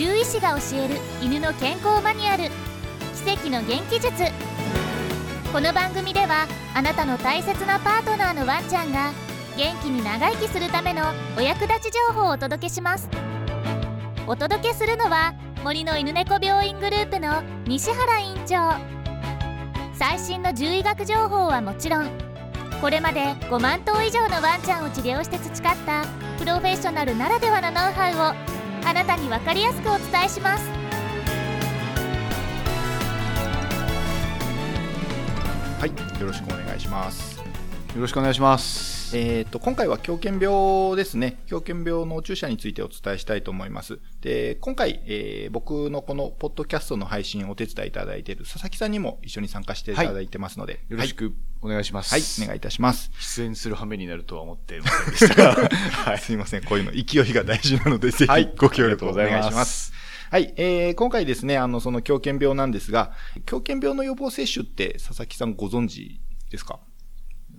獣医師が教える犬の健康マニュアル。奇跡の元気術。この番組ではあなたの大切なパートナーのワンちゃんが元気に長生きするためのお役立ち情報をお届けします。お届けするのは森の犬猫病院グループの西原院長。最新の獣医学情報はもちろんこれまで5万頭以上のワンちゃんを治療して培ったプロフェッショナルならではのノウハウをあなたに分かりやすくお伝えしますはい、よろしくお願いします。よろしくお願いします。えっ、と、今回は狂犬病ですね。狂犬病の注射についてお伝えしたいと思います。で、今回、えー僕のこのポッドキャストの配信をお手伝いいただいている佐々木さんにも一緒に参加していただいてますので、よろしくお願いします。はい、はい、お願いいたします。出演する羽目になるとは思っていませんでしたが。はい、すいません。こういうの勢いが大事なので、ぜひはいご協力をお願いします。はい、えー、今回ですね、あの、その狂犬病なんですが、狂犬病の予防接種って佐々木さんご存知ですか？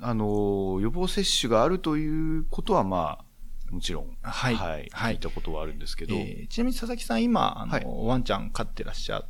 あの、予防接種があるということは、まあ、もちろん、はい。はい。はい。聞いたことはあるんですけど、えーちなみに佐々木さん今、あの、はい。ワンちゃん飼ってらっしゃ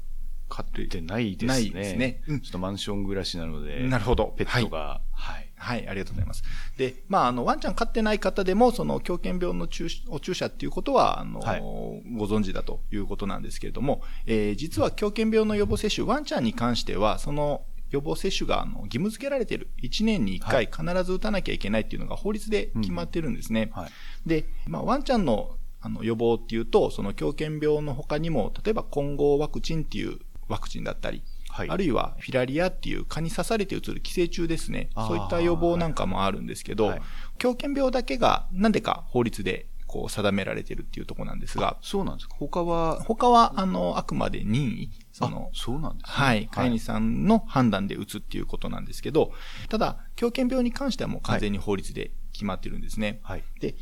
飼ってないですね。ないですね。うん。ちょっとマンション暮らしなので、なるほど。ペットが、はい。はい、ありがとうございます。で、まあ、あの、ワンちゃん飼ってない方でも、その、狂犬病の注お注射っていうことは、あの、はい。ご存知だということなんですけれども、えー実は狂犬病の予防接種、ワンちゃんに関しては、その、予防接種があの義務付けられている。1年に1回必ず打たなきゃいけないっていうのが法律で決まってるんですね。はい。で、まあ、ワンちゃんのあの予防っていうと、その狂犬病の他にも、例えば混合ワクチンっていうワクチンだったり、はい。あるいはフィラリアっていう蚊に刺されてうつる寄生虫ですね。そういった予防なんかもあるんですけど、はい狂犬病だけがなんでか法律でこう定められてるっていうところなんですが、そうなんですか？他は、他はあの、あくまで任意、そのあ、そうなんですね。はい、飼い主さんの判断で打つっていうことなんですけど、ただ、狂犬病に関してはもう完全に法律で決まってるんですね。はい。で、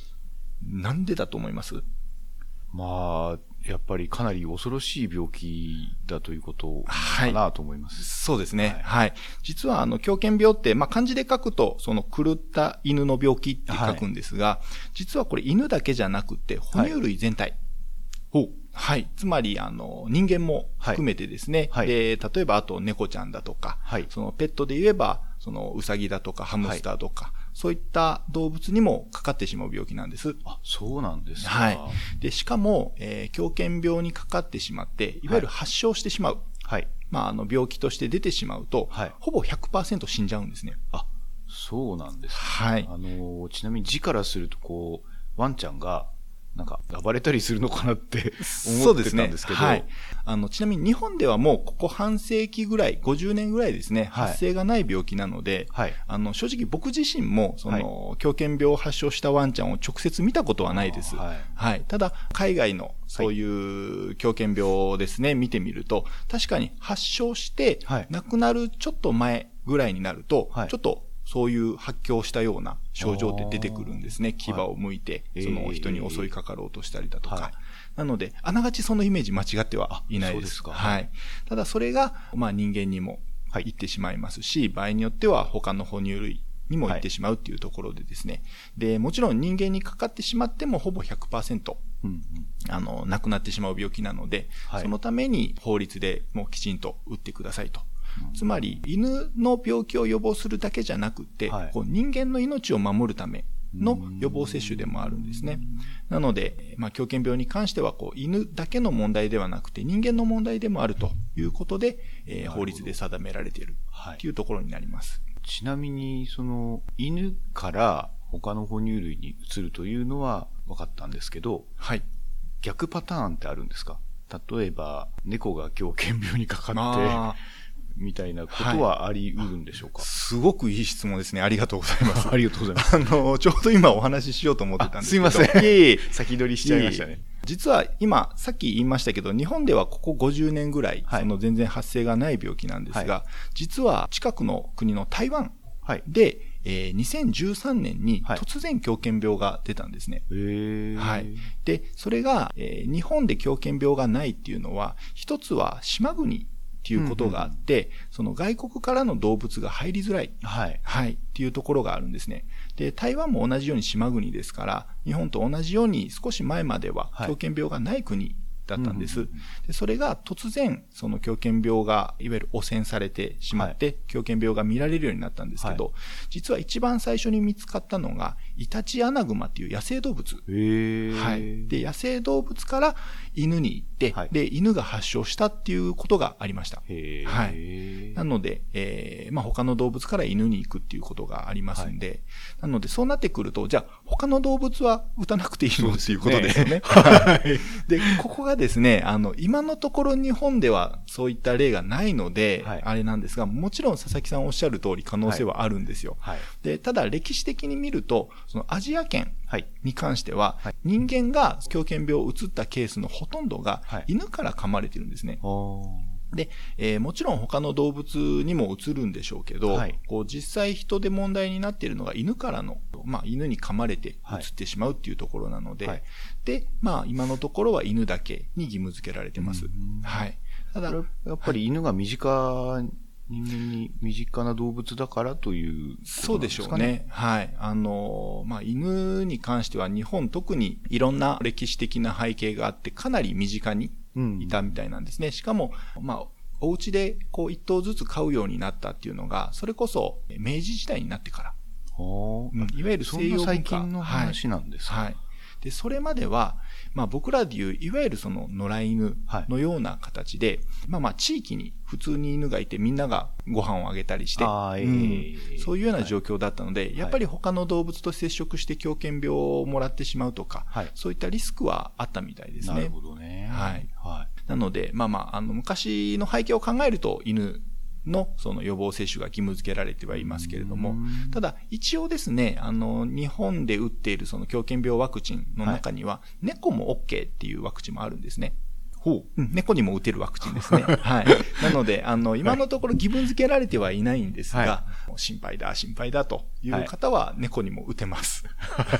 なんでだと思います？まあ、やっぱりかなり恐ろしい病気だということかなと思います。そうですね。はい。実は、あの、狂犬病って、まあ、漢字で書くと、その、狂った犬の病気って書くんですが、実はこれ犬だけじゃなくて、哺乳類全体。ほはい。つまり、あの、人間も含めてですね。はいで、例えば、あと、猫ちゃんだとか、はいその、ペットで言えば、その、ウサギだとか、ハムスターとか、そういった動物にもかかってしまう病気なんです。あ、そうなんですか。はい。で、しかも、えー狂犬病にかかってしまって、いわゆる発症してしまう。はい。まあ、あの、病気として出てしまうと、はいほぼ100%死んじゃうんですね。あ、そうなんですか。はい。あの、ちなみに字からすると、こう、ワンちゃんが、なんか、暴れたりするのかなって思ってたんですけど、はい。あの、ちなみに日本ではもうここ半世紀ぐらい、50年ぐらいですね、はい発生がない病気なので、はい。あの、正直僕自身も、その、狂犬病を発症したワンちゃんを直接見たことはないです。はい。はい。ただ、海外のそういう狂犬病をですね、見てみると、確かに発症してはい、亡くなるちょっと前ぐらいになると、はいちょっとそういう発狂したような症状って出てくるんですね。牙を剥いて、はいその人に襲いかかろうとしたりだとか。はいなので、あながちそのイメージ間違ってはいないです。ですかはい。ただそれが、まあ人間にもはい行ってしまいますし、場合によっては他の哺乳類にも行ってしまうっていうところでですね。で、もちろん人間にかかってしまってもほぼ100%、うんうん。あの、亡くなってしまう病気なので、はいそのために法律でもうきちんと打ってくださいと。つまり、犬の病気を予防するだけじゃなくて、はい。こう人間の命を守るための予防接種でもあるんですね。なので、まあ、狂犬病に関しては、こう、犬だけの問題ではなくて、人間の問題でもあるということで、えー法律で定められているはい。というところになります。ちなみに、その、犬から他の哺乳類に移るというのは分かったんですけど、はい。逆パターンってあるんですか？例えば、猫が狂犬病にかかあって、みたいなことはあり得るんでしょうか、ーすごくいい質問ですね。ありがとうございます。ありがとうございます。あの、ちょうど今お話ししようと思ってたんですけど。あすいません いえいえ先取りしちゃいましたね。実は今、さっき言いましたけど、日本ではここ50年ぐらい、はいその全然発生がない病気なんですが、は実は近くの国の台湾はい。で、えー2013年にはい突然狂犬病が出たんですね。はい。で、それが、えー日本で狂犬病がないっていうのは、一つは島国っていうことがあって、その外国からの動物が入りづらい。はい。はい。っていうところがあるんですね。で、台湾も同じように島国ですから、日本と同じように少し前までははい狂犬病がない国だったんです。うんでそれが突然、その狂犬病が、いわゆる汚染されてしまって、狂犬病が見られるようになったんですけど、は実は一番最初に見つかったのが、イタチアナグマっていう野生動物。はい。で、野生動物から犬に行って、はいで、犬が発症したっていうことがありました。はいなので、えーまあ、他の動物から犬に行くっていうことがありますんで、なので、そうなってくると、じゃあ、他の動物は打たなくていいのっていうことですよね。で、ここがですね、あの、今のところ日本ではそういった例がないので、はいあれなんですが、もちろん佐々木さんおっしゃる通り可能性はあるんですよ。はい。で、ただ歴史的に見ると、そのアジア圏はい。に関しては、はい人間が狂犬病を移ったケースのほとんどがはい犬から噛まれてるんですね。で、えーもちろん他の動物にも移るんでしょうけど、はいこう実際人で問題になっているのが犬からの、まあ犬に噛まれてはい移ってしまうっていうところなので、はいで、まあ今のところは犬だけに義務付けられてます。うんはい。ただやっぱり犬が身近、人間に身近な動物だからということそうでしょうね。。はい。あのーまあ、犬に関しては日本特にいろんな歴史的な背景があって、かなり身近にうん。いたみたいなんですね。しかも、まあ、お家でこう一頭ずつ飼うようになったっていうのが、それこそ明治時代になってから、はうんいわゆる西洋文化最近の話なんですかはい。で、それまでは、まあ僕らでいう、いわゆるその野良犬のような形で、まあまあ地域に普通に犬がいてみんながご飯をあげたりして、あーえうんえそういうような状況だったので、いやっぱり他の動物と接触して狂犬病をもらってしまうとか、はいそういったリスクはあったみたいですね。なるほどね。はい。はなので、まあまあ、あの、昔の背景を考えると、犬のその予防接種が義務付けられてはいますけれどもうん、ただ、一応ですね、あの、日本で打っているその狂犬病ワクチンの中には、猫も OK っていうワクチンもあるんですね。ほうん猫にも打てるワクチンですね。はい。なので、あの、今のところ義務付けられてはいないんですが、は心配だ、心配だという方は猫にも打てます。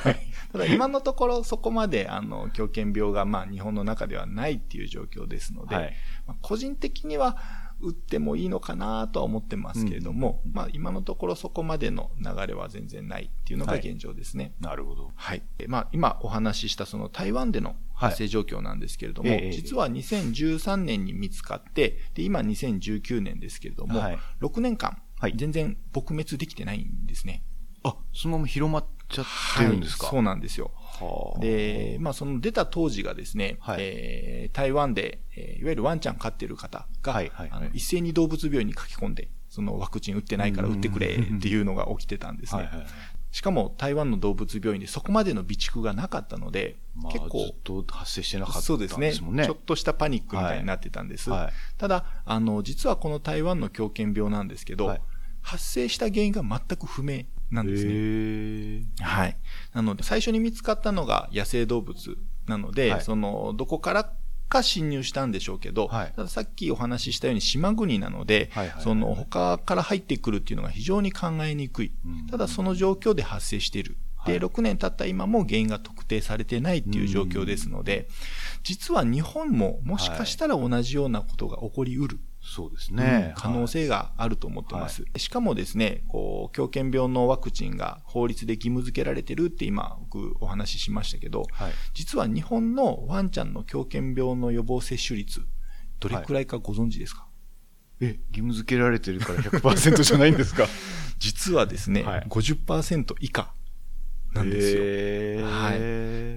ただ今のところそこまで、あの、狂犬病が、まあ、日本の中ではないっていう状況ですので、はいまあ個人的には打ってもいいのかなとは思ってますけれども、まあ、今のところそこまでの流れは全然ないっていうのが現状ですね。い。なるほど。はい。えまあ、今お話ししたその台湾での発生状況なんですけれども、はいええ実は2013年に見つかって、で、今2019年ですけれども、はい6年間、はい全然撲滅できてないんですね。あ、そのまま広まっちゃってるんですか、はいそうなんですよ。はあで、まあその出た当時がですね、はいえー台湾で、えーいわゆるワンちゃん飼ってる方が、はいはいはいあの一斉に動物病院に書き込んで、そのワクチン打ってないから打ってくれ っていうのが起きてたんですね。はいはいはい。しかも台湾の動物病院でそこまでの備蓄がなかったので、まあ、結構ずっと発生してなかったそうですねもんね。ちょっとしたパニックみたいになってたんです。はいはいただ、あの、実はこの台湾の狂犬病なんですけど、はい発生した原因が全く不明なんですね。へえ。はい。なので、最初に見つかったのが野生動物なので、はいその、どこからか侵入したんでしょうけど、はいたださっきお話ししたように島国なので、はいはいはいその、他から入ってくるっていうのが非常に考えにくい。うんただ、その状況で発生している。で、はい6年経った今も原因が特定されてないっていう状況ですので、実は日本ももしかしたら同じようなことが起こりうる。そうですね。可能性があると思ってます。しかもですね、こう、狂犬病のワクチンが法律で義務付けられてるって今、僕お話ししましたけど、はい。実は日本のワンちゃんの狂犬病の予防接種率、どれくらいかご存知ですか、え、義務付けられてるから100%じゃないんですか？実はですね、はい50%以下なんですよ。へー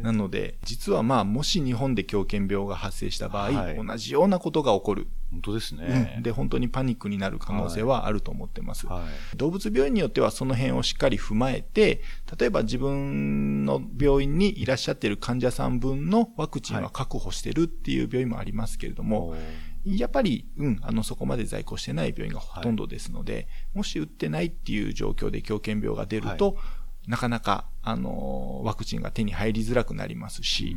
なので、実はまあ、もし日本で狂犬病が発生した場合、はい同じようなことが起こる。本当ですね。うんで、本当にパニックになる可能性はあると思ってます。はい。動物病院によってはその辺をしっかり踏まえて、例えば自分の病院にいらっしゃっている患者さん分のワクチンは確保してるっていう病院もありますけれども、やっぱり、うん、あの、そこまで在庫してない病院がほとんどですので、もし打ってないっていう状況で狂犬病が出ると、なかなか、あの、ワクチンが手に入りづらくなりますし、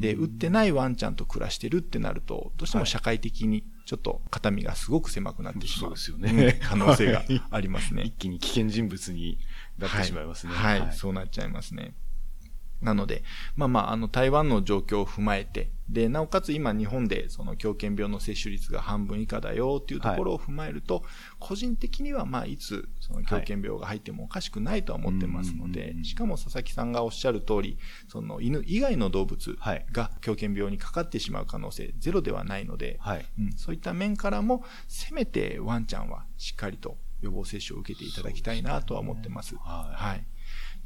で、打ってないワンちゃんと暮らしてるってなると、どうしても社会的にちょっと肩身がすごく狭くなってしまう。そうですよねうん 可能性がありますね。一気に危険人物になってしまいますね。はい、はいそうなっちゃいますね。なので、まあまあ、あの、台湾の状況を踏まえて、で、なおかつ今日本でその狂犬病の接種率が半分以下だよっていうところを踏まえると、個人的にはまあいつその狂犬病が入ってもおかしくないとは思ってますので、しかも佐々木さんがおっしゃる通り、その犬以外の動物が狂犬病にかかってしまう可能性ゼロではないので、はい。うん、そういった面からも、せめてワンちゃんはしっかりと予防接種を受けていただきたいなとは思ってます。はい。はい。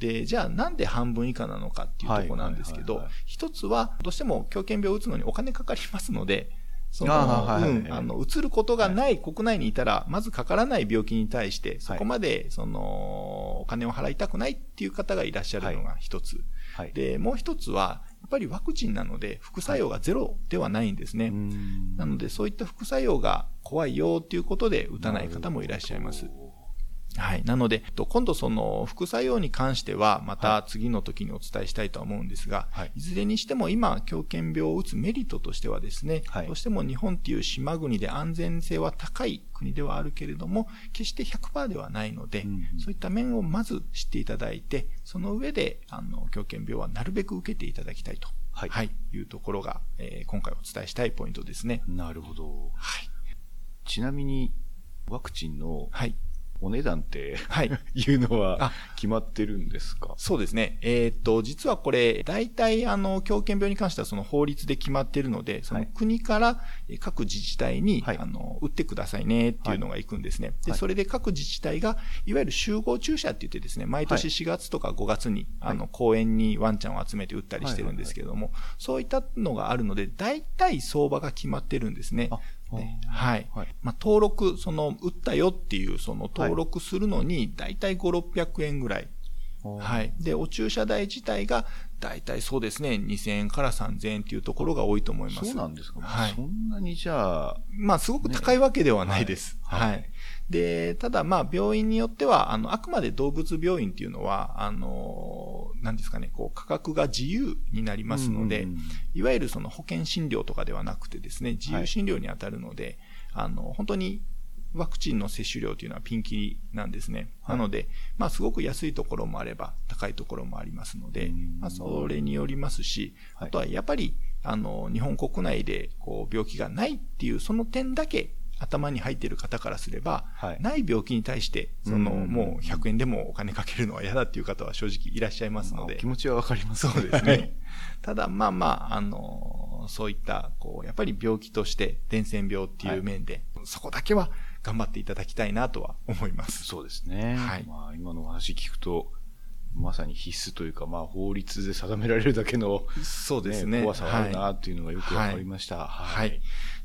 で、じゃあなんで半分以下なのかっていうところなんですけどはいはいはいはい、一つはどうしても狂犬病を打つのにお金かかりますので、その、はいはいうん、あの、うつることがない国内にいたら、まずかからない病気に対して、そこまで、その、お金を払いたくないっていう方がいらっしゃるのが一つ。はい。で、もう一つは、やっぱりワクチンなので、副作用がゼロではないんですね。うんなので、そういった副作用が怖いよっていうことで打たない方もいらっしゃいます。はい。なので、と今度その副作用に関しては、また次の時にお伝えしたいとは思うんですが、はいいずれにしても今、狂犬病を打つメリットとしてはですね、はいどうしても日本っていう島国で安全性は高い国ではあるけれども、決して100%ではないので、うんそういった面をまず知っていただいて、その上で、あの、狂犬病はなるべく受けていただきたいと、はいい、うところが、えー今回お伝えしたいポイントですね。なるほど。はい。ちなみに、ワクチンのはい。お値段って、はい。いうのはあ。決まってるんですか？そうですね。えーっと、実はこれ、大体、あの、狂犬病に関してはその法律で決まっているので、そのはい国からえー各自治体に、はい。あの、打ってくださいねっていうのが行くんですね。で、はい。それで各自治体が、いわゆる集合注射って言ってですね、毎年はい4月とか5月に、はい。あの、公園にワンちゃんを集めて打ったりしてるんですけれども、そういったのがあるので、大体相場が決まってるんですね。あねはい。はいまあ、登録、その、打ったよっていう、その、登録するのに、大体5、600円ぐらい。はい。で、お注射代自体が、大体そうですね、2000円から3000円っていうところが多いと思います。そうなんですか、はいそんなにじゃあ、まあ、すごく高いわけではないです。はいはい。で、ただ、まあ、病院によっては、あの、あくまで動物病院っていうのは、あの、何ですかね、こう、価格が自由になりますので、うんうんうん。いわゆるその保険診療とかではなくてですね、自由診療に当たるので、あの、本当にワクチンの接種料というのはピンキリなんですね。はい。なので、まあすごく安いところもあれば高いところもありますのでうん、まあそれによりますし、はい。あとはやっぱり、あの、日本国内でこう病気がないっていうその点だけ頭に入っている方からすれば、はいない病気に対して、その、うんもう100円でもお金かけるのは嫌だっていう方は正直いらっしゃいますので、気持ちはわかりますそうですね。ただ、まあまあ、あの、そういった、こう、やっぱり病気として、伝染病っていう面で、そこだけは頑張っていただきたいなとは思います。そうですね。はいまあ、今のお話聞くと、まさに必須というか、まあ、法律で定められるだけの、そうですね。怖さはあるなはいっていうのがよくわかりました。はい。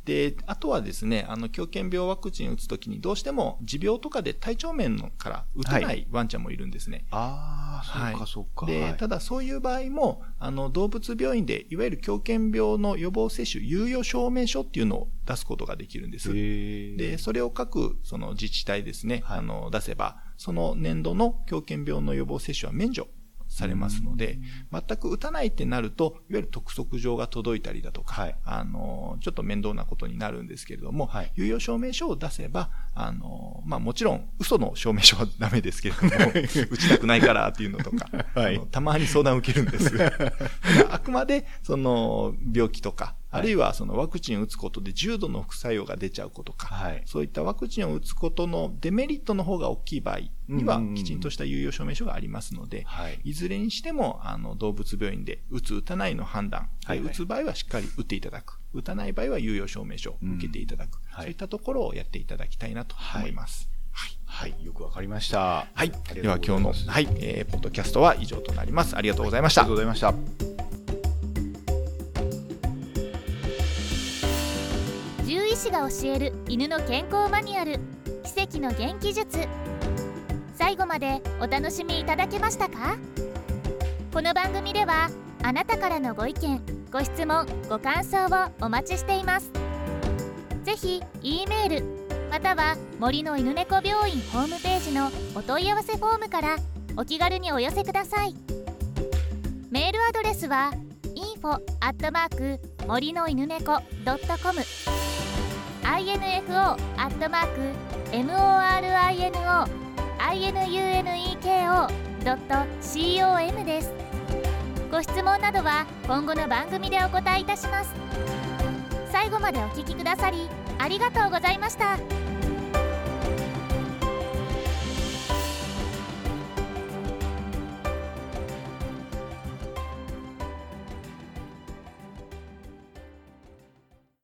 で、あとはですね、あの、狂犬病ワクチン打つときに、どうしても持病とかで体調面のから打てなはいワンちゃんもいるんですね。ああ、はいそうか、そうか。で、はいただそういう場合も、あの、動物病院で、いわゆる狂犬病の予防接種、猶予証明書っていうのを出すことができるんです。で、それを各、その自治体ですね、はいあの、出せば、その年度の狂犬病の予防接種は免除されますので、全く打たないってなると、いわゆる督促状が届いたりだとか、はい。あの、ちょっと面倒なことになるんですけれども、はい。猶予証明書を出せば、あの、まあもちろん、嘘の証明書はダメですけれども、打ちたくないからっていうのとか、はいたまに相談を受けるんです。あくまで、その、病気とか、あるいはそのワクチンを打つことで重度の副作用が出ちゃうことか、はい。そういったワクチンを打つことのデメリットの方が大きい場合にはきちんとした猶予証明書がありますので、はい。いずれにしても、あの、動物病院で打つ、打たないの判断、はいはい打つ場合はしっかり打っていただく。打たない場合は猶予証明書を受けていただく。はいそういったところをやっていただきたいなと思います。はい。はい。よくわかりました。はい。では今日の、はい、えー、ポッドキャストは以上となります。ありがとうございました。ありがとうございました。獣医師が教える犬の健康マニュアル奇跡の元気術最後までお楽しみいただけましたか？この番組ではあなたからのご意見ご質問ご感想をお待ちしています。ぜひ E メールまたは森の犬猫病院ホームページのお問い合わせフォームからお気軽にお寄せください。メールアドレスは info アットマーク森の犬猫 .com info アットマーク morino inuneko.com です。ご質問などは今後の番組でお答えいたします。最後までお聞きくださりありがとうございました。